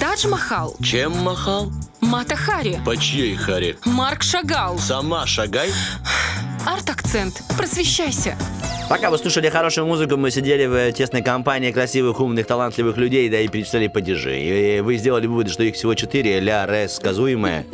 Тадж-Махал, Чем махал? Мата Хари, По чьей харе? Марк Шагал, Сама шагай. Арт-акцент. Просвещайся. Пока вы слушали хорошую музыку, мы сидели в тесной компании красивых, умных, талантливых людей, да и перечисляли падежи. И вы сделали вывод, что их всего четыре, ля, ре, сказуемое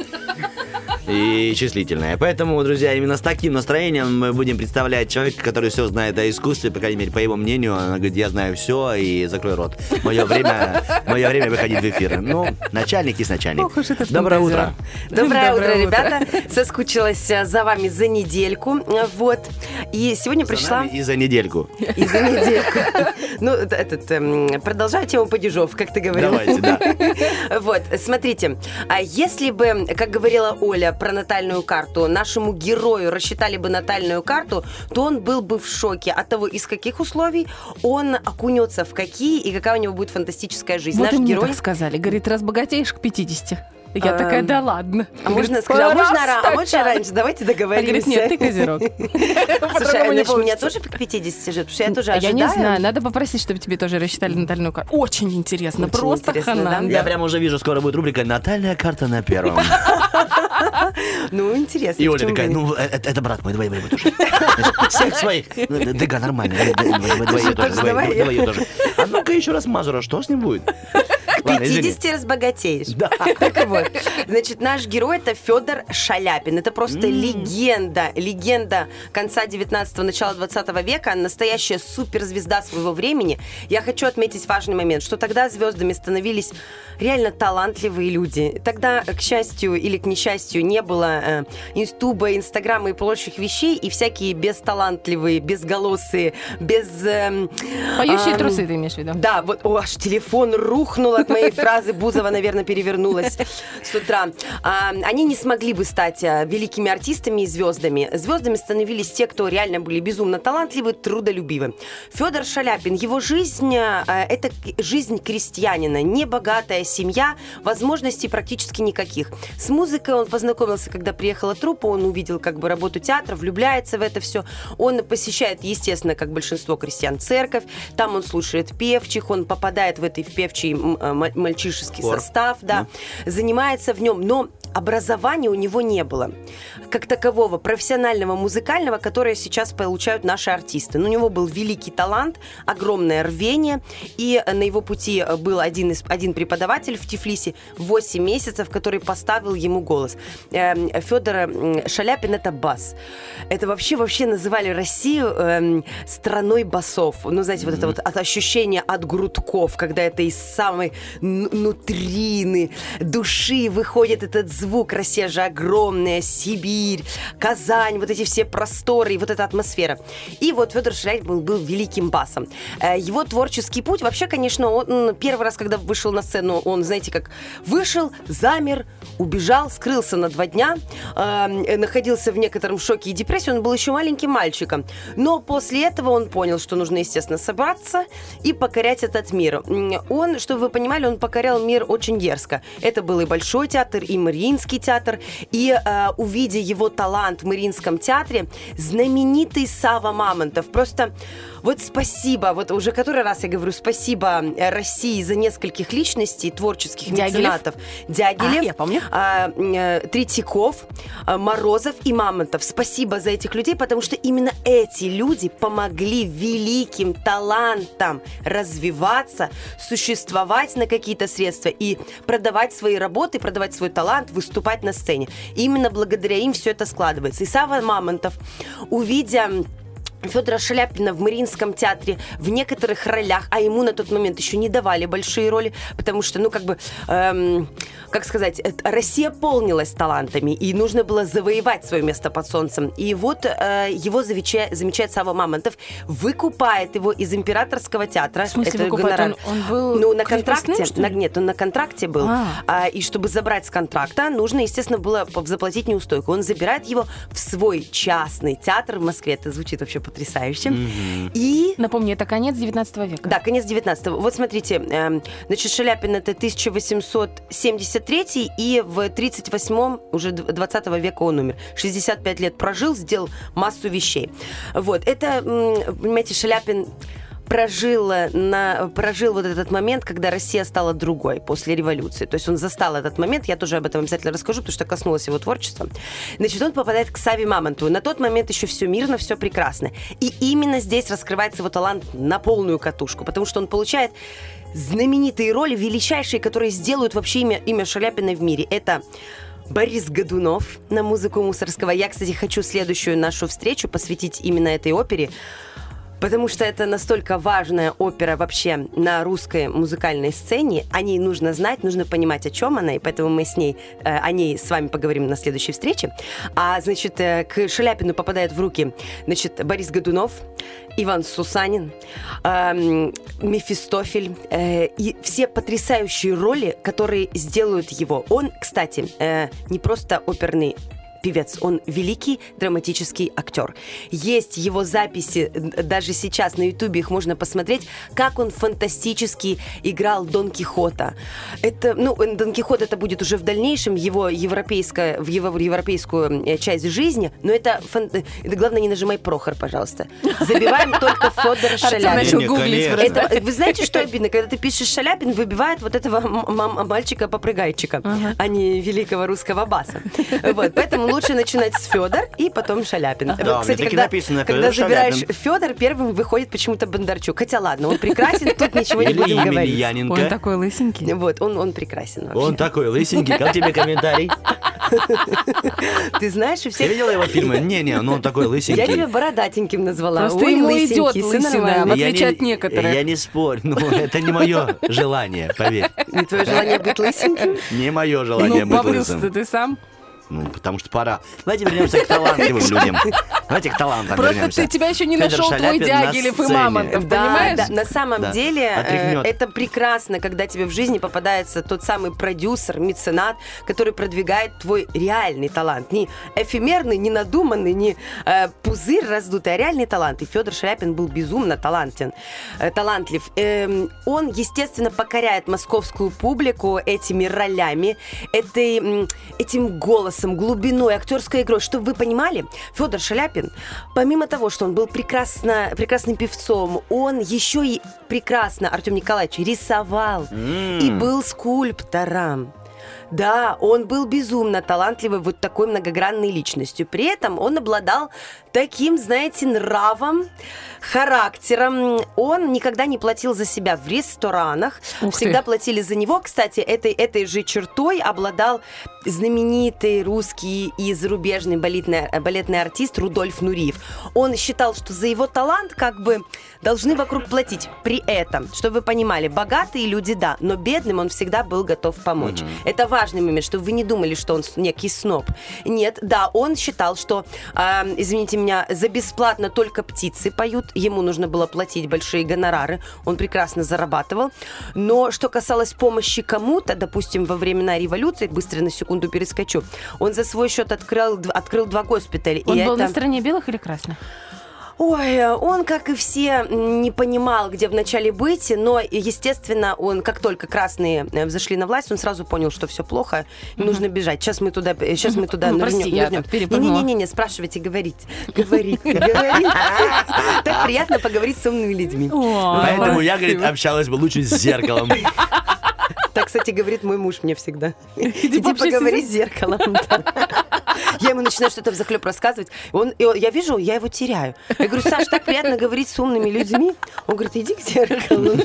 и числительное. Поэтому, друзья, именно с таким настроением мы будем представлять человека, который все знает о искусстве, по крайней мере, по его мнению. Она говорит, я знаю все, и закрой рот. Мое время, мое время выходить в эфир. Ну, начальник есть начальник. Ох уж этот Доброе фантазер. утро. Доброе Доброе, утро, утро. ребята. Соскучилась э, за вами за недельку. Вот. И сегодня пришла... И за недельку. И за недельку. Ну, этот, эм, продолжаю тему падежов, как ты говорил. Давайте, да. Вот, смотрите, а если бы, как говорила Оля про натальную карту, нашему герою рассчитали бы натальную карту, то он был бы в шоке от того, из каких условий он окунется в какие и какая у него будет фантастическая жизнь. Вот Наш и мне герой... так сказали. Говорит, разбогатеешь к 50. Я Эм, такая, да ладно. А можно сказать, а можно, «Раз ра- а можно стакан». раньше? Давайте А договоримся. говорит, нет, ты козерог. Слушай, а значит, меня тоже к 50 ждет, потому что я тоже Я не ожидаю. знаю, надо попросить, чтобы тебе тоже рассчитали натальную карту. Очень интересно, просто хана. Я прямо уже вижу, скоро будет рубрика «Натальная карта на первом». Ну, интересно. И Оля такая, ну, э, это, брат мой, давай, давай, тоже. Всех своих. Ну, Дыга, нормально. Давай ее тоже. А ну-ка еще раз Мазура, что с ним будет? К Ладно, извини. 50 разбогатеешь. Да. Так вот. Значит, наш герой это Федор Шаляпин. Это просто легенда. Легенда конца 19-го, начала 20 века. Настоящая суперзвезда своего времени. Я хочу отметить важный момент, что тогда звездами становились реально талантливые люди. Тогда, к счастью или к несчастью, не было э, инстуба, инстаграма и прочих вещей, и всякие бесталантливые, безголосые, без... эм, Поющие ам, трусы ты имеешь в виду? да, вот о, аж телефон рухнул от моей фразы. Бузова, наверное, перевернулась с утра. А, они не смогли бы стать а, великими артистами и звездами. Звездами становились те, кто реально были безумно талантливы, трудолюбивы. Федор Шаляпин, его жизнь а, это жизнь крестьянина, небогатая семья, возможностей практически никаких. С музыкой он познакомился, когда приехала труппа, он увидел как бы работу театра, влюбляется в это все. Он посещает, естественно, как большинство крестьян, церковь. Там он слушает певчих, он попадает в этой в певчий мальчишеский Хор. состав, да, занимается в нем, но образования у него не было. Как такового, профессионального, музыкального, которое сейчас получают наши артисты. Но у него был великий талант, огромное рвение, и на его пути был один, из, один преподаватель в Тифлисе 8 месяцев, который поставил ему голос. Эм, Федор Шаляпин – это бас. Это вообще, вообще называли Россию эм, страной басов. Ну, знаете, вот это вот от ощущения от грудков, когда это из самой нутрины, души выходит этот звук. Россия же огромная, Сибирь, Казань, вот эти все просторы и вот эта атмосфера. И вот Федор Шаляпин был, был великим басом. Э, Его творческий путь, вообще, конечно, он первый раз, когда вышел на сцену, он, знаете, как вышел, замер, убежал, скрылся на два дня, э, находился в некотором шоке и депрессии, он был еще маленьким мальчиком. Но после этого он понял, что нужно, естественно, собраться и покорять этот мир. Он, чтобы вы понимали, он покорял мир очень дерзко. Это был и Большой театр, и Мариинский театр. И э, увидя его талант в Мариинском театре, знаменитый Сава Мамонтов. Просто вот спасибо, вот уже который раз я говорю спасибо э, России за нескольких личностей, творческих Дягилев? меценатов. Дягилев, А, я помню. а, э, Третьяков, а, Морозов и Мамонтов. Спасибо за этих людей, потому что именно эти люди помогли великим талантам развиваться, существовать на какие-то средства и продавать свои работы, продавать свой талант, выступать на сцене. Именно благодаря им все это складывается. И Сава Мамонтов, увидя Федора Шаляпина в Мариинском театре в некоторых ролях, а ему на тот момент еще не давали большие роли, потому что, ну, как бы, эм, как сказать, Россия полнилась талантами, и нужно было завоевать свое место под солнцем. И вот э, его замечает, замечает Сава Мамонтов, выкупает его из императорского театра. В смысле Это выкупает? гонорар. Он- он был Ну, на контракте. на- нет, он на контракте был. А. А, и чтобы забрать с контракта, нужно, естественно, было по- заплатить неустойку. Он забирает его в свой частный театр в Москве. Это звучит вообще потрясающе. И Напомни, это конец 19 века. да, конец 19-го. Вот смотрите, эм, значит, Шаляпин это 1873 и в 38-м уже д- 20 века он умер. 65 лет прожил, сделал массу вещей. Вот, это, понимаете, Шаляпин прожил, на, прожил вот этот момент, когда Россия стала другой после революции. То есть он застал этот момент, я тоже об этом обязательно расскажу, потому что коснулась его творчества. Значит, он попадает к Саве Мамонтову. На тот момент еще все мирно, все прекрасно. И именно здесь раскрывается его талант на полную катушку, потому что он получает знаменитые роли, величайшие, которые сделают вообще имя, имя Шаляпина в мире. Это Борис Годунов на музыку Мусорского. Я, кстати, хочу следующую нашу встречу посвятить именно этой опере. Потому что это настолько важная опера вообще на русской музыкальной сцене. О ней нужно знать, нужно понимать, о чем она, и поэтому мы с ней, э, о ней с вами поговорим на следующей встрече. А, значит, э, к Шаляпину попадает в руки, значит, Борис Годунов, Иван Сусанин, эм, Мефистофель э, и все потрясающие роли, которые сделают его. Он, кстати, э, не просто оперный певец, он великий драматический актер. Есть его записи, даже сейчас на Ютубе их можно посмотреть, как он фантастически играл Дон Кихота. Это, ну, э, Дон Кихот это будет уже в дальнейшем его европейская, в его европейскую э, часть жизни, но это, фан- э, это главное не нажимай Прохор, пожалуйста. Забиваем только просто. Это, вы знаете, что обидно? Когда ты пишешь Шаляпин, выбивает вот этого мальчика-попрыгайчика, а не великого русского баса. Вот, поэтому лучше начинать с Федор и потом Шаляпин. Да, Кстати, когда, написано, когда забираешь Шаляпин. Федор, первым выходит почему-то Бондарчук. Хотя ладно, он прекрасен, тут ничего не будем говорить. Он такой лысенький. Вот, он, он прекрасен вообще. Он такой лысенький. Как тебе комментарий? Ты знаешь, у Ты всех... видела его фильмы? Не-не, ну он такой Я лысенький. тебя бородатеньким назвала. Просто Ой, ему лысенький, идет лысина, в Я отличие не- от некоторых. Я не спорю, но это не мое желание, поверь. Не твое желание быть лысеньким? Не мое желание Ну, быть лысым. ты сам. Ну, потому что пора. Давайте вернемся к талантливым людям. Давайте к талантам Просто вернемся. ты тебя еще не Фёдор нашел твой Шаляпин на Дягилев и. Мамонтов, Да, понимаешь? да. На самом Да. деле э, Отряхнет. это прекрасно, когда тебе в жизни попадается тот самый продюсер, меценат, который продвигает твой реальный талант. Не эфемерный, не надуманный, не э, пузырь раздутый, а реальный талант. И Федор Шаляпин был безумно талантен, э, талантлив. Эм, он, естественно, покоряет московскую публику этими ролями, этой, этим голосом, глубиной, актерской игрой. Чтобы вы понимали, Федор Шаляпин, помимо того, что он был прекрасно, прекрасным певцом, он еще и прекрасно, Артем Николаевич, рисовал. И был скульптором. Да, он был безумно талантливый, вот такой многогранной личностью. При этом он обладал таким, знаете, нравом, характером. Он никогда не платил за себя в ресторанах. Ух ты. Всегда платили за него. Кстати, этой, этой же чертой обладал знаменитый русский и зарубежный балетный, балетный артист Рудольф Нуриев. Он считал, что за его талант как бы должны вокруг платить. При этом, чтобы вы понимали, богатые люди, да, но бедным он всегда был готов помочь. Это важный момент, чтобы вы не думали, что он некий сноб. Нет, да, он считал, что, а, извините меня, за бесплатно только птицы поют, ему нужно было платить большие гонорары, он прекрасно зарабатывал. Но что касалось помощи кому-то, допустим, во времена революции, быстро на секунду перескочу, он за свой счет открыл, открыл два госпиталя. Он был это... на стороне белых или красных? Ой, он, как и все, не понимал, где вначале быть, но, естественно, он, как только красные э, взошли на власть, он сразу понял, что все плохо, и нужно бежать. Сейчас мы туда, сейчас мы туда Ну, прости, нырнем- я нырнем. так перепрыгнула. Не-не-не, спрашивайте, говорите, говорите, говорите. Так приятно поговорить с умными людьми. Поэтому я, говорит, общалась бы лучше с зеркалом. Так, кстати, говорит мой муж мне всегда. Иди поговори с зеркалом. Я ему начинаю что-то в захлеб рассказывать. Он, и он- я вижу, я его теряю. Я говорю, Саш, так приятно говорить с умными людьми. Он говорит, иди к зеркалу.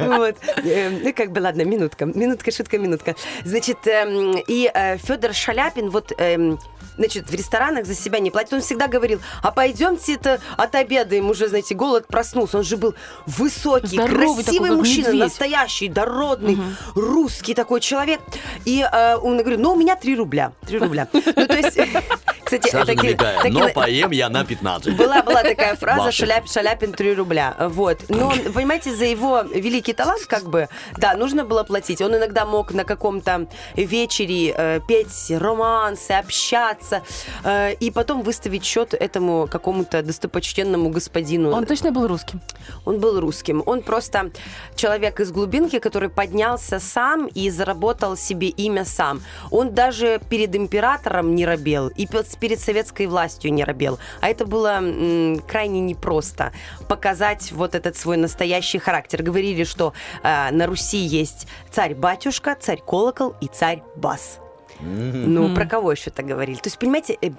Вот. Эм, Ну, как бы, ладно, минутка. Минутка, шутка, минутка. Значит, эм, и Федор Шаляпин, вот эм, значит, в ресторанах за себя не платит. Он всегда говорил, а пойдемте это отобедаем. Уже, знаете, голод проснулся. Он же был высокий, Здоровый красивый такой, мужчина, медведь. настоящий, дородный, русский такой человек. И э, он говорит, ну, у меня 3 рубля. 3 рубля. Ну, то есть, кстати, Сразу таки- намекая, таки- но поем я на 15. была, была такая фраза. «Шаляп, Шаляпин 3 рубля». Вот. Но, понимаете, за его великий талант, как бы, да, нужно было платить. Он иногда мог на каком-то вечере э, петь романсы, общаться, э, и потом выставить счет этому какому-то достопочтенному господину. Он точно был русским. Он был русским. Он просто человек из глубинки, который поднялся сам и заработал себе имя сам. Он даже перед императором не робел. И перед советской властью не робел. А это было м, крайне непросто показать вот этот свой настоящий характер. Говорили, что э, на Руси есть царь-батюшка, царь-колокол и царь-бас. Ну, про кого еще так говорили? То есть, понимаете, э,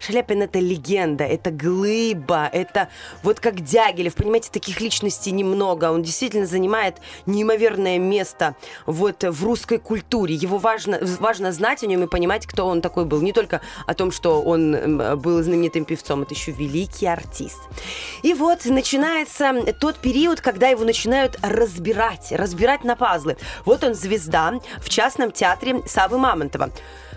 Шаляпин это легенда, это глыба, это вот как Дягилев, понимаете, таких личностей немного. Он действительно занимает неимоверное место вот в русской культуре. Его важно, важно знать о нем и понимать, кто он такой был. Не только о том, что он был знаменитым певцом, это еще великий артист. И вот начинается тот период, когда его начинают разбирать, разбирать на пазлы. Вот он звезда в частном театре Савы Мамонтова.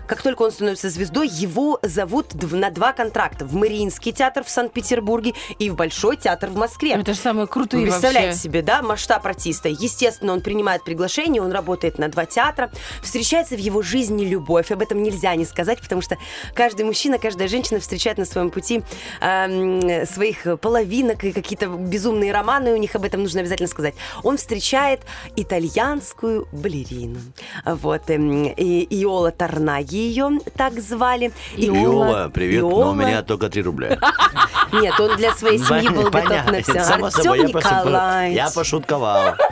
Как только он становится звездой, его зовут на два контракта. В Мариинский театр в Санкт-Петербурге и в Большой театр в Москве. Это же самые крутые Вы представляете вообще. себе, да, масштаб артиста. Естественно, он принимает приглашение, он работает на два театра. Встречается в его жизни любовь. Об этом нельзя не сказать, потому что каждый мужчина, каждая женщина встречает на своем пути эм, своих половинок и какие-то безумные романы у них, об этом нужно обязательно сказать. Он встречает итальянскую балерину. Вот. эм, и Иола Тарнаги ее так звали. И Иола, привет, но у Иола. меня только 3 рубля. Нет, он для своей семьи был готов Понятно, на все. Артем Николаевич. Я пошутковал.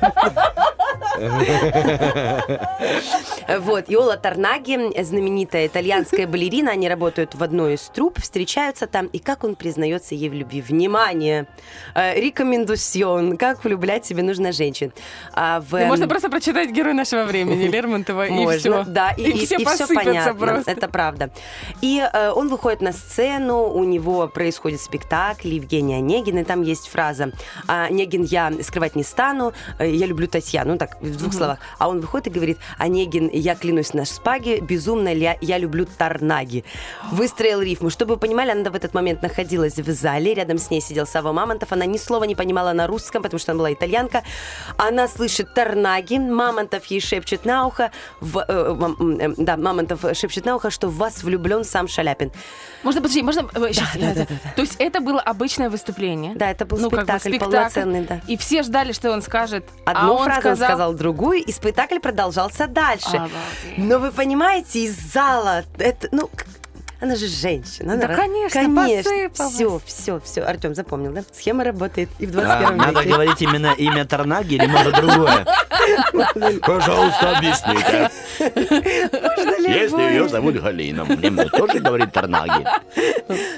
Вот, Иола Тарнаги, знаменитая итальянская балерина, они работают в одной из труп, встречаются там, и как он признается ей в любви. Внимание! Э, Рекомендацион. Как влюблять себе нужно женщин. А в, Ну, эм, можно просто прочитать «Герой нашего времени» Лермонтова, и можно, все. да, и, и- все и всё посыпятся понятно, просто. это правда. И э, он выходит на сцену, у него происходит спектакль Евгения Онегина, и там есть фраза «А, «Онегин я скрывать не стану, э, я люблю Татьяну», ну так, в двух словах. А он выходит и говорит «Онегин, я клянусь на шпаге, безумно ли я, я люблю Тарнаги». Выстроил рифму. Чтобы вы понимали, она в этот момент находилась в зале, рядом с ней сидел Сава Мамонтов, она ни слова не понимала на русском, потому что она была итальянка. Она слышит Тарнаги, Мамонтов ей шепчет на ухо, в- э, э, да, Мамонтов шепчет на ухо, что в вас влюблен сам Шаляпин. Можно, подожди, можно... э, щас, да, я- да, да, То есть это было обычное выступление? Да, это был Ну, как бы спектакль, полноценный, да. И все ждали, что он скажет. Одну а он фразу сказал... он сказал другую, и спектакль продолжался дальше. Обалдеть. Но вы понимаете, из зала, это, ну, она же женщина. она Да, конечно, конечно. посыпалась. Все, все, все. Артем запомнил, да? Схема работает и в А, 21 Надо веке. говорить именно имя Тарнаги или может другое? Пожалуйста, объясните. Если ее зовут Галина, мне можно тоже говорить Тарнаги.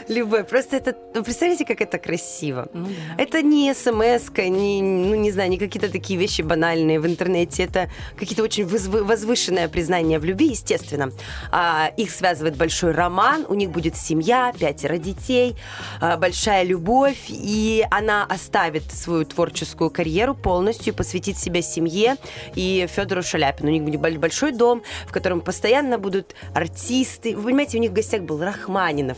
Любой. Просто это, ну, представляете, как это красиво. Ну Это не смс не, ну, не знаю, не какие-то такие вещи банальные в интернете. Это какие-то очень возвышенное признание в любви, естественно. А, их связывает большой роман, у них будет семья, пятеро детей, а, большая любовь, и она оставит свою творческую карьеру полностью, посвятит себя семье и Федору Шаляпину. У них будет боль- большой дом, в котором постоянно будут артисты. Вы понимаете, у них в гостях был Рахманинов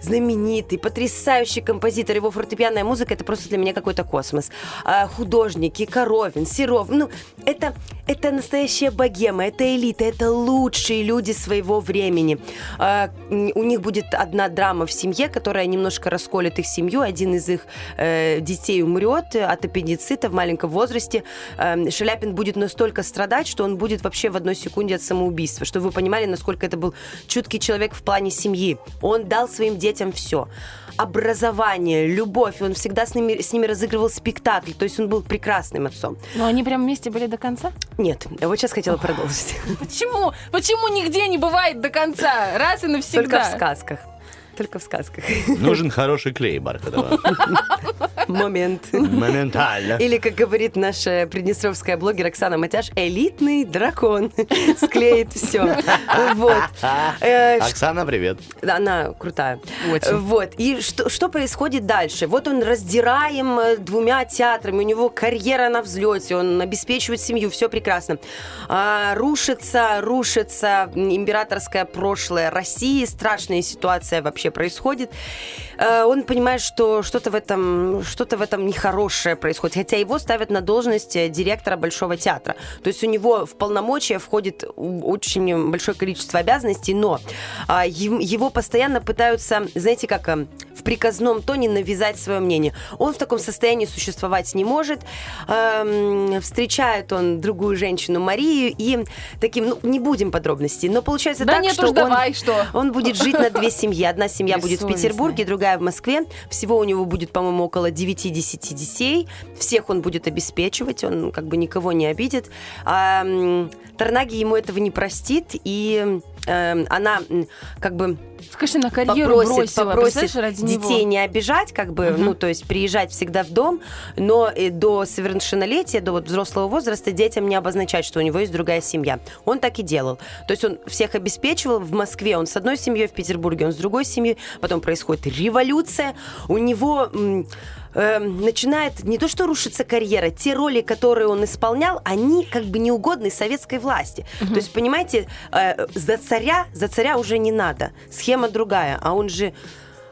знаменитый, потрясающий композитор, его фортепианная музыка, это просто для меня какой-то космос. А, художники, Коровин, Серов, ну, это, это настоящая богема, это элита, это лучшие люди своего времени. А, у них будет одна драма в семье, которая немножко расколет их семью, один из их э, детей умрет от аппендицита в маленьком возрасте. Э, Шаляпин будет настолько страдать, что он будет вообще в одной секунде от самоубийства, чтобы вы понимали, насколько это был чуткий человек в плане семьи. Он дал своим детям все. Образование, любовь. Он всегда с ними, с ними разыгрывал спектакль. То есть он был прекрасным отцом. Но они прям вместе были до конца? Нет, я вот сейчас хотела продолжить. Почему? Почему нигде не бывает до конца? Раз и навсегда. Только в сказках. Только в сказках. Нужен хороший клей бархатовый. Момент. Моментально. Или, как говорит наша приднестровская блогер Оксана Матяш, элитный дракон. Склеит все. Вот. Э, Оксана, привет. Она крутая. Очень. Вот. И что, что происходит дальше? Вот он раздираем э, двумя театрами, у него карьера на взлете, он обеспечивает семью, все прекрасно. А, рушится, рушится императорское прошлое России, страшная ситуация вообще происходит. Э, он понимает, что что-то в этом, что-то в этом нехорошее происходит, хотя его ставят на должность э, директора Большого театра. То есть у него в полномочия входит очень большое количество обязанностей, но а, его постоянно пытаются, знаете, как э, в приказном тоне навязать свое мнение. Он в таком состоянии существовать не может. Эм, встречает он другую женщину Марию и таким, ну, не будем подробностей, но получается Да так, нет что уж, он, давай, что? он будет жить на две семьи. Одна семья будет в. Петербурге, другая в Москве. Всего у него будет, по-моему, около 9-10 детей. Всех он будет обеспечивать, он как бы никого не обидит. А, Тарнаги ему этого не простит, и эм, она как бы Скажи, на карьеру попросит, бросила, попросит ради детей него. не обижать, как бы, ну, то есть приезжать всегда в дом, но до совершеннолетия, до вот взрослого возраста детям не обозначать, что у него есть другая семья. Он так и делал. То есть он всех обеспечивал. В Москве он с одной семьей, в Петербурге он с другой семьей. Потом происходит революция. У него эм, начинает не то что рушиться карьера, те роли, которые он исполнял, они как бы неугодны советской власти. То есть, понимаете, э, за царя, за царя уже не надо. Схема другая, а он же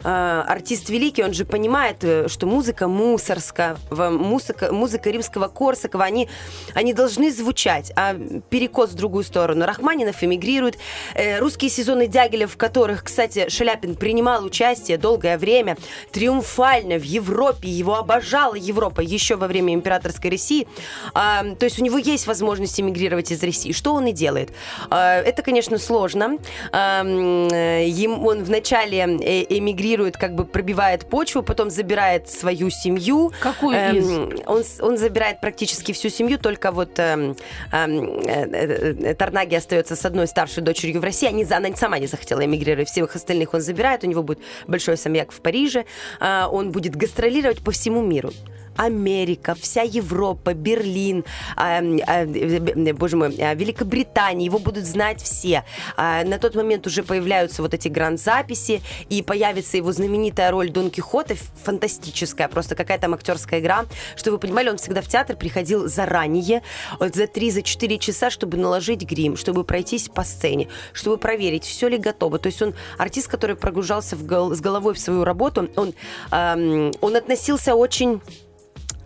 э, артист великий, он же понимает, э, что музыка мусорская, музыка, музыка римского Корсакова, они, они должны звучать, а перекос в другую сторону. Рахманинов эмигрирует, э, русские сезоны Дягилев, в которых, кстати, Шаляпин принимал участие долгое время, триумфально в Европе, его обожала Европа еще во время императорской России. А, то есть у него есть возможность эмигрировать из России. Что он и делает? А, это, конечно, сложно. Э, им- он вначале э, эмигрирует, как бы пробивает почву, потом забирает свою семью. Какую Эм, из? он, он забирает практически всю семью, только вот эм, эм, э, э, Тарнаги остается с одной старшей дочерью в России. Они, она сама не захотела эмигрировать, всех остальных он забирает, у него будет большой самьяк в Париже, А, он будет гастролировать по всему миру. Америка, вся Европа, Берлин, а, э, боже мой, а, Великобритания, его будут знать все. А, на тот момент уже появляются вот эти гранд-записи, и появится его знаменитая роль Дон Кихота, фантастическая, просто какая там актерская игра. Что вы понимали, он всегда в театр приходил заранее, вот за 3-4 часа, чтобы наложить грим, чтобы пройтись по сцене, чтобы проверить, все ли готово. То есть он артист, который прогружался в гол- с головой в свою работу, он, ам, он относился очень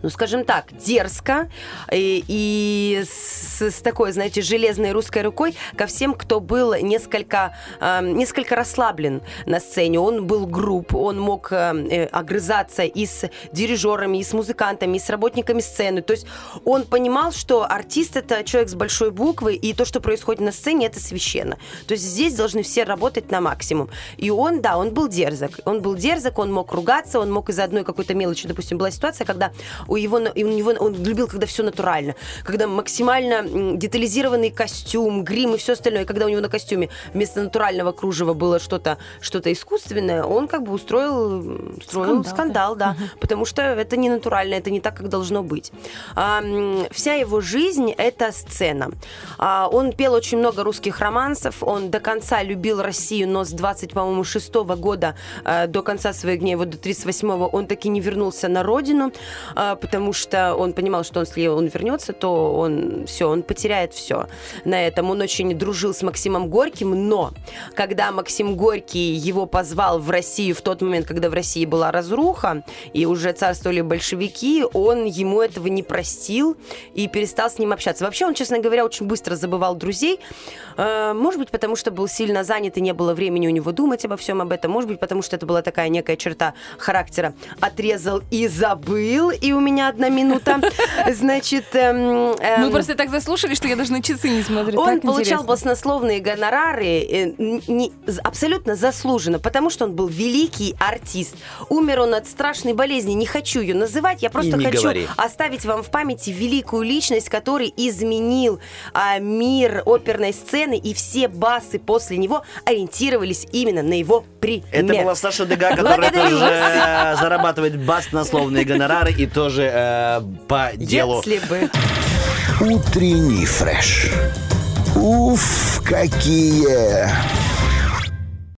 ну, скажем так, дерзко и, и с, с такой, знаете, железной русской рукой ко всем, кто был несколько, э, несколько расслаблен на сцене. Он был груб, он мог э, э, огрызаться и с дирижерами, и с музыкантами, и с работниками сцены. То есть он понимал, что артист это человек с большой буквы, и то, что происходит на сцене, это священно. То есть здесь должны все работать на максимум. И он, да, он был дерзок. Он был дерзок, он мог ругаться, он мог из-за одной какой-то мелочи, допустим, была ситуация, когда у его, у него, он любил, когда все натурально, когда максимально детализированный костюм, грим и все остальное. И когда у него на костюме вместо натурального кружева было что-то что искусственное, он как бы устроил, устроил Скандал, скандал, да, потому что это не натурально, это не так, как должно быть. А, вся его жизнь – это сцена. А, он пел очень много русских романсов, он до конца любил Россию, но с 20, по-моему, шестого года э, до конца своих дней, вот до 38-го, он таки не вернулся на родину, а, потому что он понимал, что он, если он вернется, то он все, он потеряет все на этом. Он очень дружил с Максимом Горьким, но когда Максим Горький его позвал в Россию в тот момент, когда в России была разруха, и уже царствовали большевики, он ему этого не простил и перестал с ним общаться. Вообще он, честно говоря, очень быстро забывал друзей. Э, Может быть, потому что был сильно занят и не было времени у него думать обо всем об этом. Может быть, потому что это была такая некая черта характера. Отрезал и забыл, и у меня одна минута. Значит, эм, Мы эм, просто так заслушали, что я даже на часы не смотрю. он Так получал интересно. баснословные гонорары э, не- абсолютно заслуженно, потому что он был великий артист. Умер он от страшной болезни. Не хочу ее называть, я просто хочу говори. оставить вам в памяти великую личность, который изменил а, мир оперной сцены, и все басы после него ориентировались именно на его пример. Это была Саша Дега, которая тоже зарабатывает баснословные гонорары и тоже э, по делу. Если бы... Утренний фреш. Уф, какие